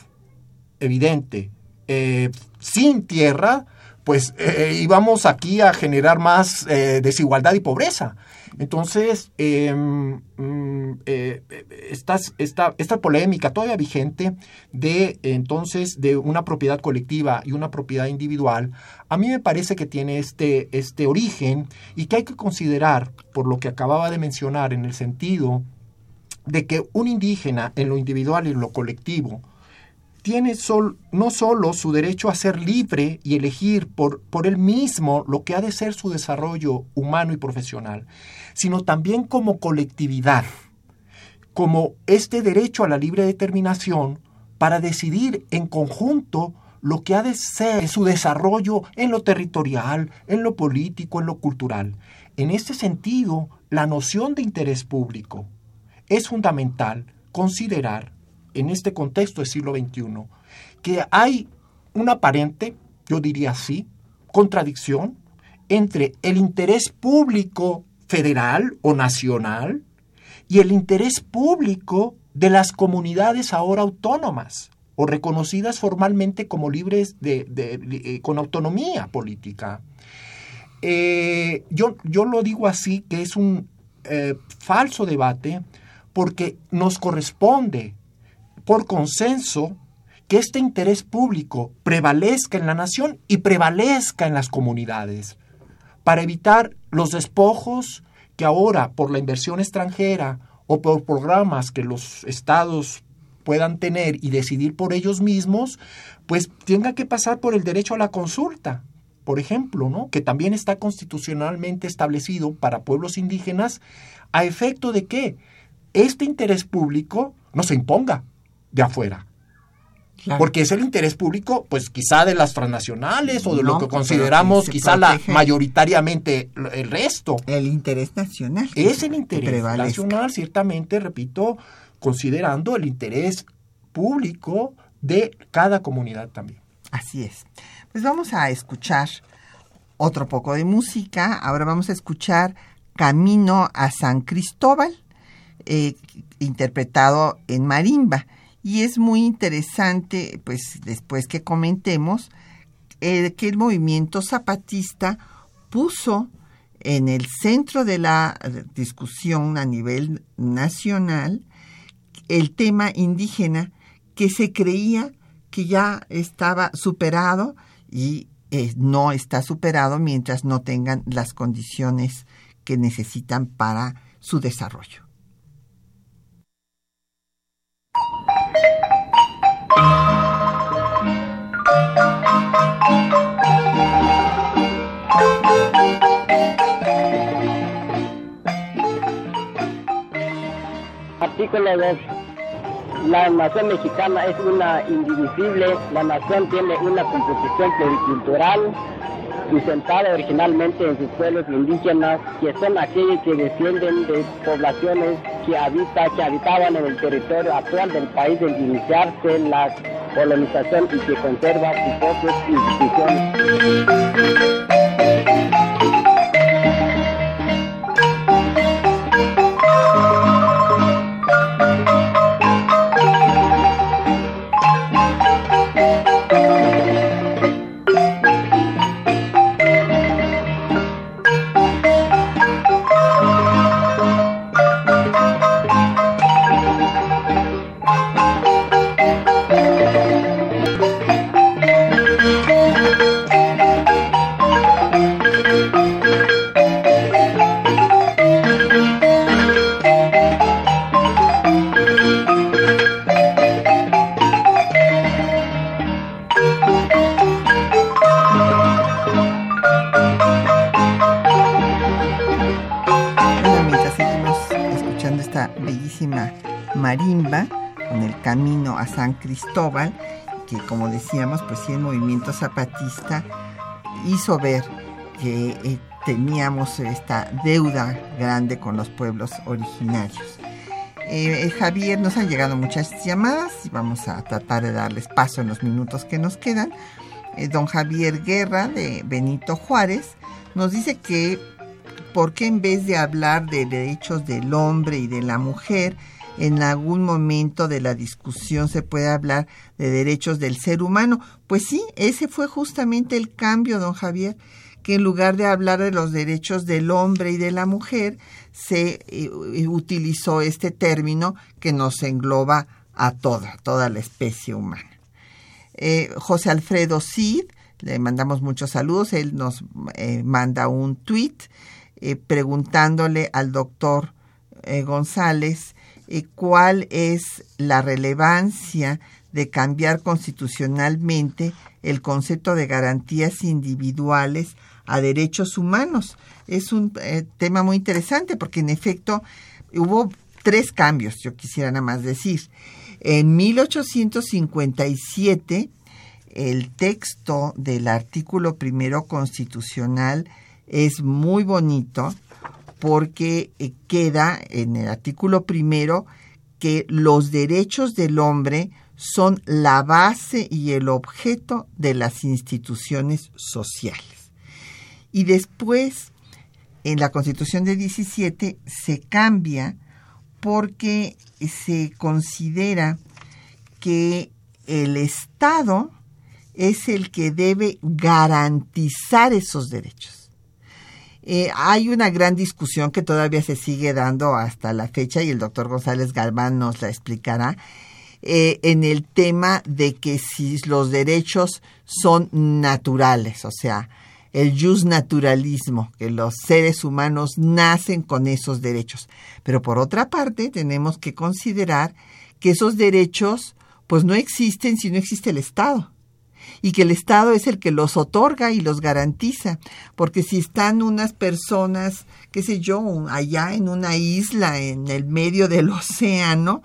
evidente, eh, sin tierra, pues eh, íbamos aquí a generar más eh, desigualdad y pobreza. Entonces, em, mm, eh, esta, esta, polémica todavía vigente de entonces de una propiedad colectiva y una propiedad individual, a mí me parece que tiene este, este origen y que hay que considerar, por lo que acababa de mencionar, en el sentido de que un indígena en lo individual y en lo colectivo, tiene sol, no solo su derecho a ser libre y elegir por, por él mismo lo que ha de ser su desarrollo humano y profesional, sino también como colectividad, como este derecho a la libre determinación para decidir en conjunto lo que ha de ser su desarrollo en lo territorial, en lo político, en lo cultural. En este sentido, la noción de interés público es fundamental considerar en este contexto del siglo XXI, que hay una aparente, yo diría así, contradicción entre el interés público federal o nacional y el interés público de las comunidades ahora autónomas o reconocidas formalmente como libres de, eh, con autonomía política. Eh, yo, yo, lo digo así, que es un eh, falso debate porque nos corresponde por consenso que este interés público prevalezca en la nación y prevalezca en las comunidades, para evitar los despojos que ahora por la inversión extranjera o por programas que los estados puedan tener y decidir por ellos mismos, pues tenga que pasar por el derecho a la consulta, por ejemplo, ¿no? que también está constitucionalmente establecido para pueblos indígenas, a efecto de qué? este interés público no se imponga de afuera. Porque es el interés público, pues quizá de las transnacionales o de lo que consideramos quizá la mayoritariamente el resto. El interés nacional. Es el interés nacional, ciertamente, repito, considerando el interés público de cada comunidad también. Así es. Pues vamos a escuchar otro poco de música. Ahora vamos a escuchar Camino a San Cristóbal, eh, interpretado en marimba. Y es muy interesante, pues después que comentemos, eh, que el movimiento zapatista puso en el centro de la discusión a nivel nacional el tema indígena que se creía que ya estaba superado y eh, no está superado mientras no tengan las condiciones que necesitan para su desarrollo. Artículo 2. La nación mexicana es una indivisible, la nación tiene una composición pluricultural sustentada originalmente en sus pueblos indígenas, que son aquellos que descienden de poblaciones que, habita, que habitaban en el territorio actual del país de iniciarse la colonización y que conserva sus propias instituciones. Cristóbal, que como decíamos, pues sí, el movimiento zapatista hizo ver que eh, teníamos esta deuda grande con los pueblos originarios. Eh, Javier, nos han llegado muchas llamadas y vamos a tratar de darles paso en los minutos que nos quedan. Eh, don Javier Guerra de Benito Juárez nos dice que por qué en vez de hablar de derechos del hombre y de la mujer, en algún momento de la discusión se puede hablar de derechos del ser humano. Pues sí, ese fue justamente el cambio, don Javier, que en lugar de hablar de los derechos del hombre y de la mujer, se eh, utilizó este término que nos engloba a toda, toda la especie humana. Eh, José Alfredo Cid, le mandamos muchos saludos, él nos eh, manda un tweet preguntándole al doctor González cuál es la relevancia de cambiar constitucionalmente el concepto de garantías individuales a derechos humanos. Es un eh, tema muy interesante porque en efecto hubo tres cambios, yo quisiera nada más decir. En 1857, el texto del artículo primero constitucional es muy bonito porque eh, queda en el artículo primero que los derechos del hombre son la base y el objeto de las instituciones sociales. Y después, en la Constitución de 17, se cambia porque se considera que el Estado es el que debe garantizar esos derechos. Eh, hay una gran discusión que todavía se sigue dando hasta la fecha y el doctor González Galván nos la explicará eh, en el tema de que si los derechos son naturales, o sea, el jus naturalismo, que los seres humanos nacen con esos derechos. Pero por otra parte, tenemos que considerar que esos derechos pues no existen si no existe el Estado. Y que el Estado es el que los otorga y los garantiza, porque si están unas personas, qué sé yo, allá en una isla en el medio del océano,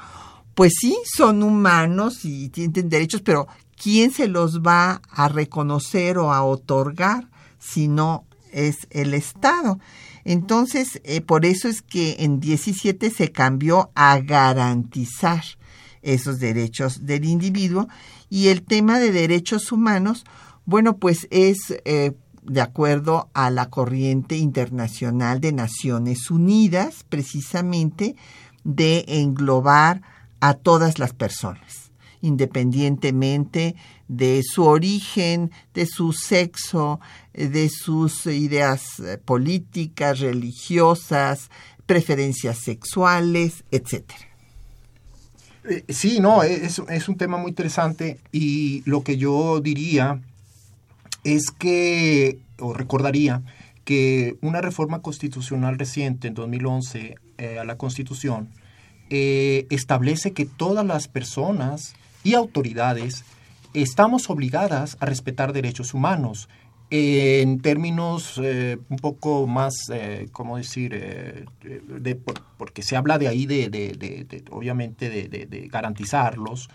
pues sí, son humanos y tienen derechos, pero ¿quién se los va a reconocer o a otorgar si no es el Estado? Entonces, eh, por eso es que en 17 se cambió a garantizar esos derechos del individuo y el tema de derechos humanos, bueno, pues es eh, de acuerdo a la corriente internacional de Naciones Unidas, precisamente de englobar a todas las personas, independientemente de su origen, de su sexo, de sus ideas eh, políticas, religiosas, preferencias sexuales, etcétera. Eh, sí, no, es, es, un tema muy interesante y lo que yo diría es que, o recordaría, que una reforma constitucional reciente en 2011 eh, a la Constitución eh, establece que todas las personas y autoridades estamos obligadas a respetar derechos humanos en términos eh, un poco más, eh, ¿cómo decir? Eh, de, porque se habla de ahí de, de, obviamente, de, garantizarlos,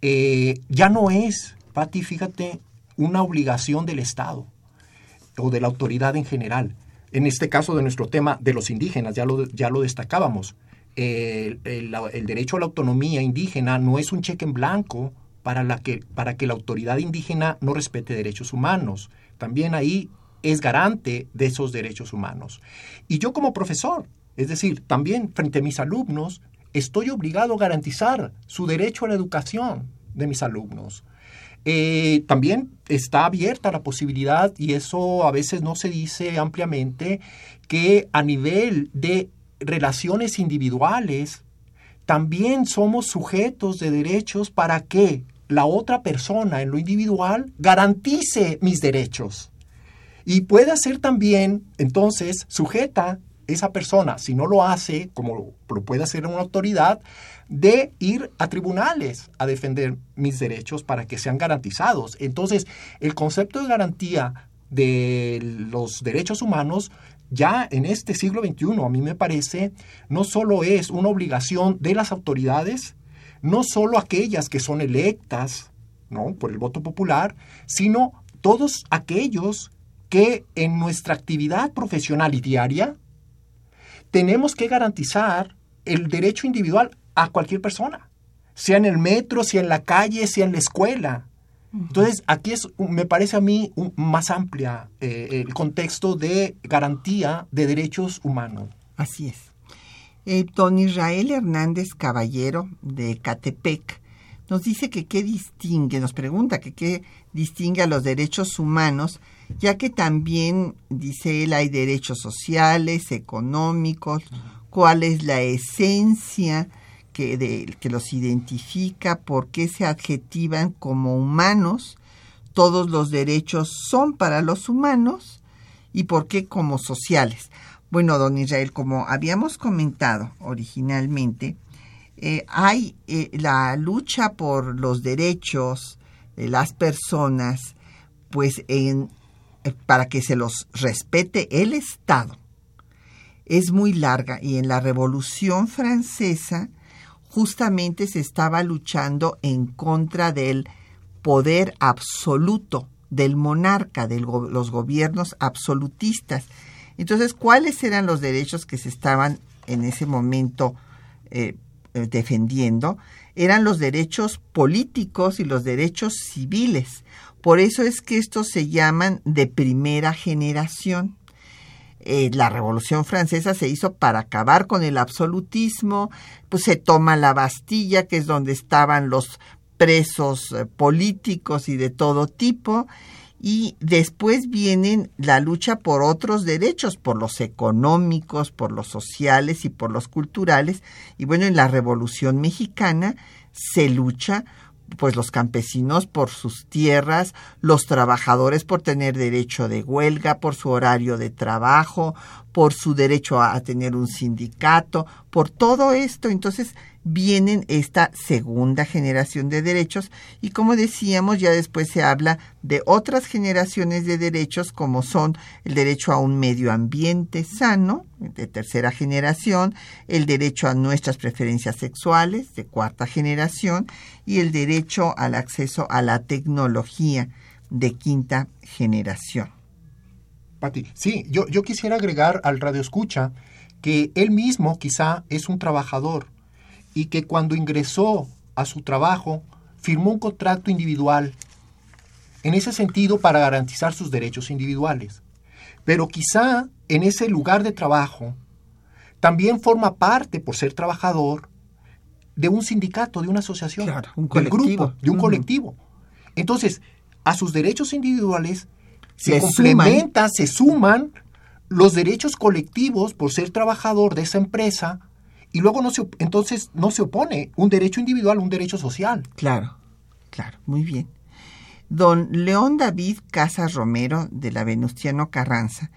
ya no es, Pati, fíjate, una obligación del Estado o de la autoridad en general. En este caso de nuestro tema de los indígenas, ya lo, ya lo destacábamos. el, el derecho a la autonomía indígena no es un cheque en blanco para, la que, para que la autoridad indígena no respete derechos humanos también ahí es garante de esos derechos humanos. Y yo como profesor, es decir, también frente a mis alumnos, estoy obligado a garantizar su derecho a la educación de mis alumnos. Eh, también está abierta la posibilidad, y eso a veces no se dice ampliamente, que a nivel de relaciones individuales, también somos sujetos de derechos para que la otra persona en lo individual garantice mis derechos. Y puede ser también, entonces, sujeta esa persona, si no lo hace, como lo puede hacer una autoridad, de ir a tribunales a defender mis derechos para que sean garantizados. Entonces, el concepto de garantía de los derechos humanos ya en este siglo XXI, a mí me parece, no solo es una obligación de las autoridades, no solo aquellas que son electas ¿no? por el voto popular, sino todos aquellos que en nuestra actividad profesional y diaria tenemos que garantizar el derecho individual a cualquier persona, sea en el metro, sea en la calle, sea en la escuela. Entonces, aquí es, me parece a mí más amplia eh, el contexto de garantía de derechos humanos. Así es. Eh, don Israel Hernández Caballero de Catepec nos dice que qué distingue, nos pregunta que qué distingue a los derechos humanos, ya que también, dice él, hay derechos sociales, económicos, cuál es la esencia que, de, que los identifica, por qué se adjetivan como humanos, todos los derechos son para los humanos y por qué como sociales. Bueno, don Israel, como habíamos comentado originalmente, eh, hay eh, la lucha por los derechos de las personas, pues en, eh, para que se los respete el Estado, es muy larga y en la Revolución Francesa justamente se estaba luchando en contra del poder absoluto del monarca, de los gobiernos absolutistas. Entonces, ¿cuáles eran los derechos que se estaban en ese momento eh, eh, defendiendo? Eran los derechos políticos y los derechos civiles. Por eso es que estos se llaman de primera generación. Eh, la Revolución Francesa se hizo para acabar con el absolutismo, pues se toma la Bastilla, que es donde estaban los presos políticos y de todo tipo, y después vienen la lucha por otros derechos, por los económicos, por los sociales y por los culturales. Y bueno, en la Revolución Mexicana se lucha pues los campesinos por sus tierras, los trabajadores por tener derecho de huelga, por su horario de trabajo, por su derecho a, tener un sindicato, por todo esto, entonces vienen esta segunda generación de derechos y como decíamos, ya después se habla de otras generaciones de derechos como son el derecho a un medio ambiente sano, de tercera generación, el derecho a nuestras preferencias sexuales, de cuarta generación, y el derecho al acceso a la tecnología, de quinta generación. Pati, sí, yo, yo quisiera agregar al radio escucha que él mismo quizá es un trabajador y que cuando ingresó a su trabajo firmó un contrato individual en ese sentido para garantizar sus derechos individuales. Pero quizá en ese lugar de trabajo también forma parte, por ser trabajador, de un sindicato, de una asociación, un del grupo, de un colectivo. Entonces, a sus derechos individuales se, complementan, se suman los derechos colectivos por ser trabajador de esa empresa y luego no se, entonces no se opone un derecho individual a un derecho social. Claro, claro, muy bien. Don León David Casas Romero de la Venustiano Carranza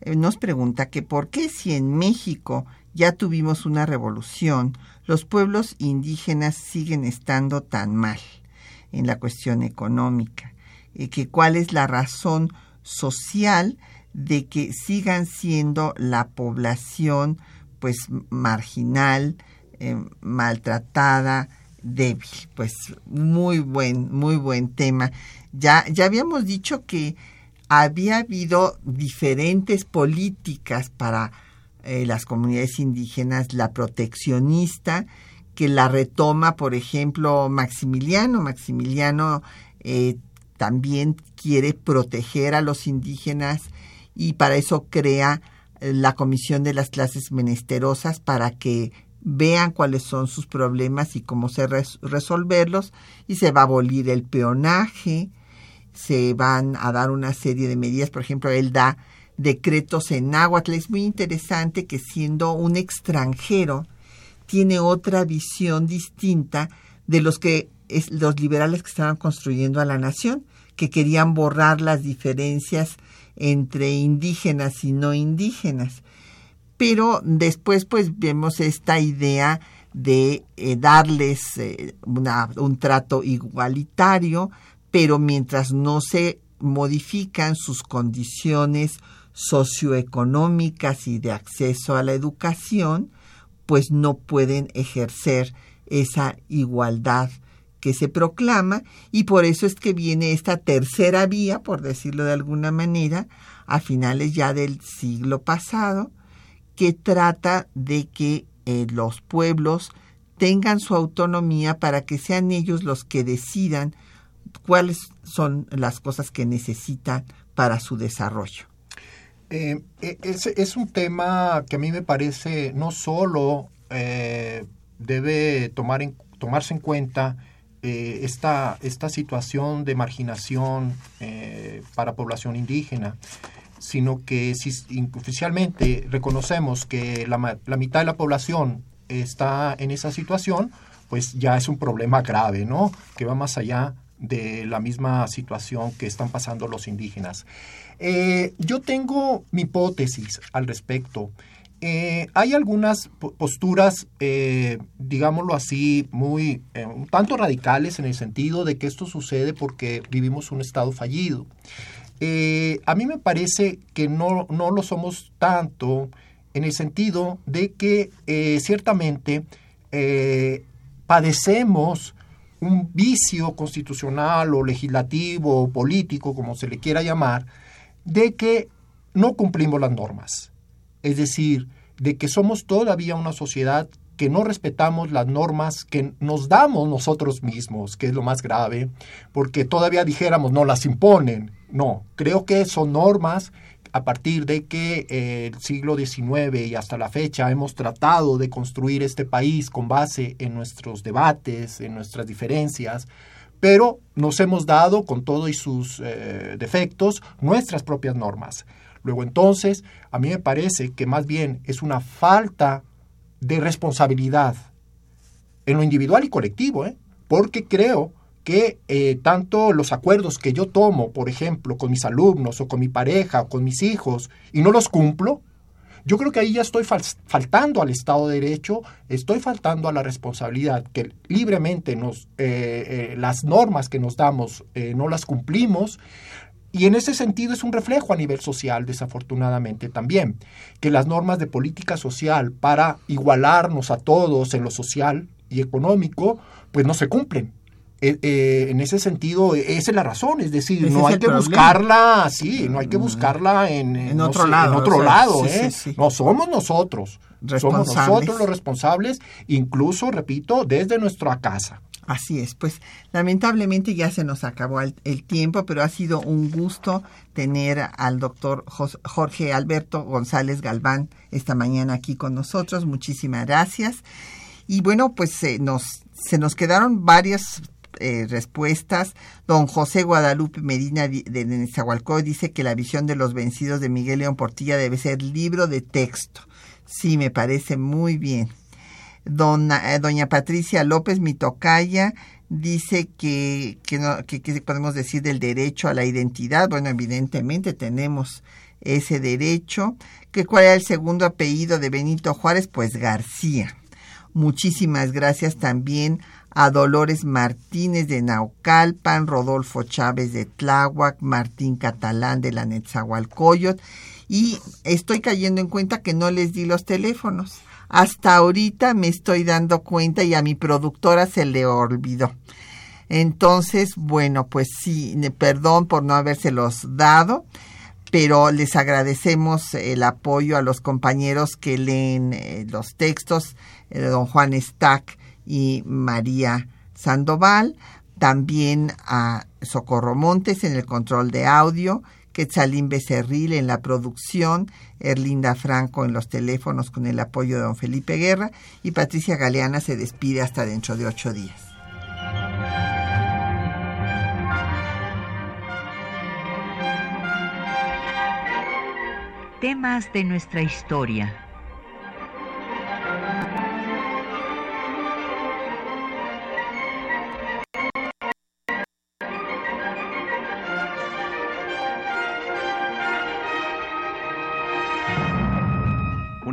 eh, nos pregunta que por qué si en México ya tuvimos una revolución, los pueblos indígenas siguen estando tan mal en la cuestión económica, y que cuál es la razón social de que sigan siendo la población pues marginal, eh, maltratada, débil. Pues muy buen, muy buen tema. Ya, ya habíamos dicho que había habido diferentes políticas para eh, las comunidades indígenas, la proteccionista, que la retoma, por ejemplo, Maximiliano. Maximiliano eh, también quiere proteger a los indígenas y para eso crea la Comisión de las Clases Menesterosas para que vean cuáles son sus problemas y cómo se resolverlos y se va a abolir el peonaje, se van a dar una serie de medidas, por ejemplo, él da decretos en náhuatl. Es muy interesante que siendo un extranjero tiene otra visión distinta de los que los liberales que estaban construyendo a la nación, que querían borrar las diferencias entre indígenas y no indígenas. Pero después pues vemos esta idea de eh, darles eh, un trato igualitario, pero mientras no se modifican sus condiciones socioeconómicas y de acceso a la educación, pues no pueden ejercer esa igualdad que se proclama y por eso es que viene esta tercera vía, por decirlo de alguna manera, a finales ya del siglo pasado, que trata de que eh, los pueblos tengan su autonomía para que sean ellos los que decidan cuáles son las cosas que necesitan para su desarrollo. Eh, e, es, un tema que a mí me parece no solo eh, debe tomarse en cuenta eh, esta, esta situación de marginación eh, para población indígena, sino que si oficialmente reconocemos que la, la, mitad de la población está en esa situación, pues ya es un problema grave, ¿no? Que va más allá de la misma situación que están pasando los indígenas. Eh, yo tengo mi hipótesis al respecto. Eh, hay algunas posturas, eh, digámoslo así, muy eh, un tanto radicales en el sentido de que esto sucede porque vivimos un estado fallido. a mí me parece que no, no lo somos tanto en el sentido de que ciertamente padecemos un vicio constitucional o legislativo o político, como se le quiera llamar, de que no cumplimos las normas es decir, de que somos todavía una sociedad que no respetamos las normas que nos damos nosotros mismos, que es lo más grave, porque todavía dijéramos no las imponen. No, creo que son normas a partir de que eh, el siglo XIX y hasta la fecha hemos tratado de construir este país con base en nuestros debates, en nuestras diferencias, pero nos hemos dado, con todo y sus eh, defectos, nuestras propias normas. Luego entonces, a mí me parece que más bien es una falta de responsabilidad en lo individual y colectivo, ¿eh? porque creo que eh, tanto los acuerdos que yo tomo, por ejemplo, con mis alumnos o con mi pareja o con mis hijos, y no los cumplo, Yo creo que ahí ya estoy faltando al Estado de Derecho, estoy faltando a la responsabilidad que libremente nos, eh, eh, las normas que nos damos no las cumplimos. Y en ese sentido es un reflejo a nivel social, desafortunadamente también, que las normas de política social para igualarnos a todos en lo social y económico, pues no se cumplen. Eh, eh, en ese sentido, esa es la razón, es decir, no hay que buscarla así, no hay que buscarla en, otro lado. En otro lado, ¿eh? No, somos nosotros. Somos nosotros los responsables, incluso, repito, desde nuestra casa. Así es, pues lamentablemente ya se nos acabó el, tiempo, pero ha sido un gusto tener al doctor Jorge Alberto González Galván esta mañana aquí con nosotros. Muchísimas gracias. Y bueno, pues nos, se nos quedaron varias eh, respuestas. Don José Guadalupe Medina de Nezahualcóyotl dice que la visión de los vencidos de Miguel León Portilla debe ser libro de texto. Sí, me parece muy bien. Dona, eh, doña Patricia López Mitocaya dice que, que, no, que, podemos decir del derecho a la identidad. Bueno, evidentemente tenemos ese derecho. que ¿Cuál era el segundo apellido de Benito Juárez? Pues García. Muchísimas gracias también a Dolores Martínez de Naucalpan, Rodolfo Chávez de Tláhuac, Martín Catalán de la Netzahualcoyot. Y estoy cayendo en cuenta que no les di los teléfonos. Hasta ahorita me estoy dando cuenta y a mi productora se le olvidó. Entonces, bueno, pues sí, perdón por no habérselos dado, pero les agradecemos el apoyo a los compañeros que leen eh, los textos, eh, don Juan Stack y María Sandoval, también a Socorro Montes en el control de audio, Quetzalín Becerril en la producción, Erlinda Franco en los teléfonos con el apoyo de don Felipe Guerra y Patricia Galeana se despide hasta dentro de ocho días. Temas de nuestra historia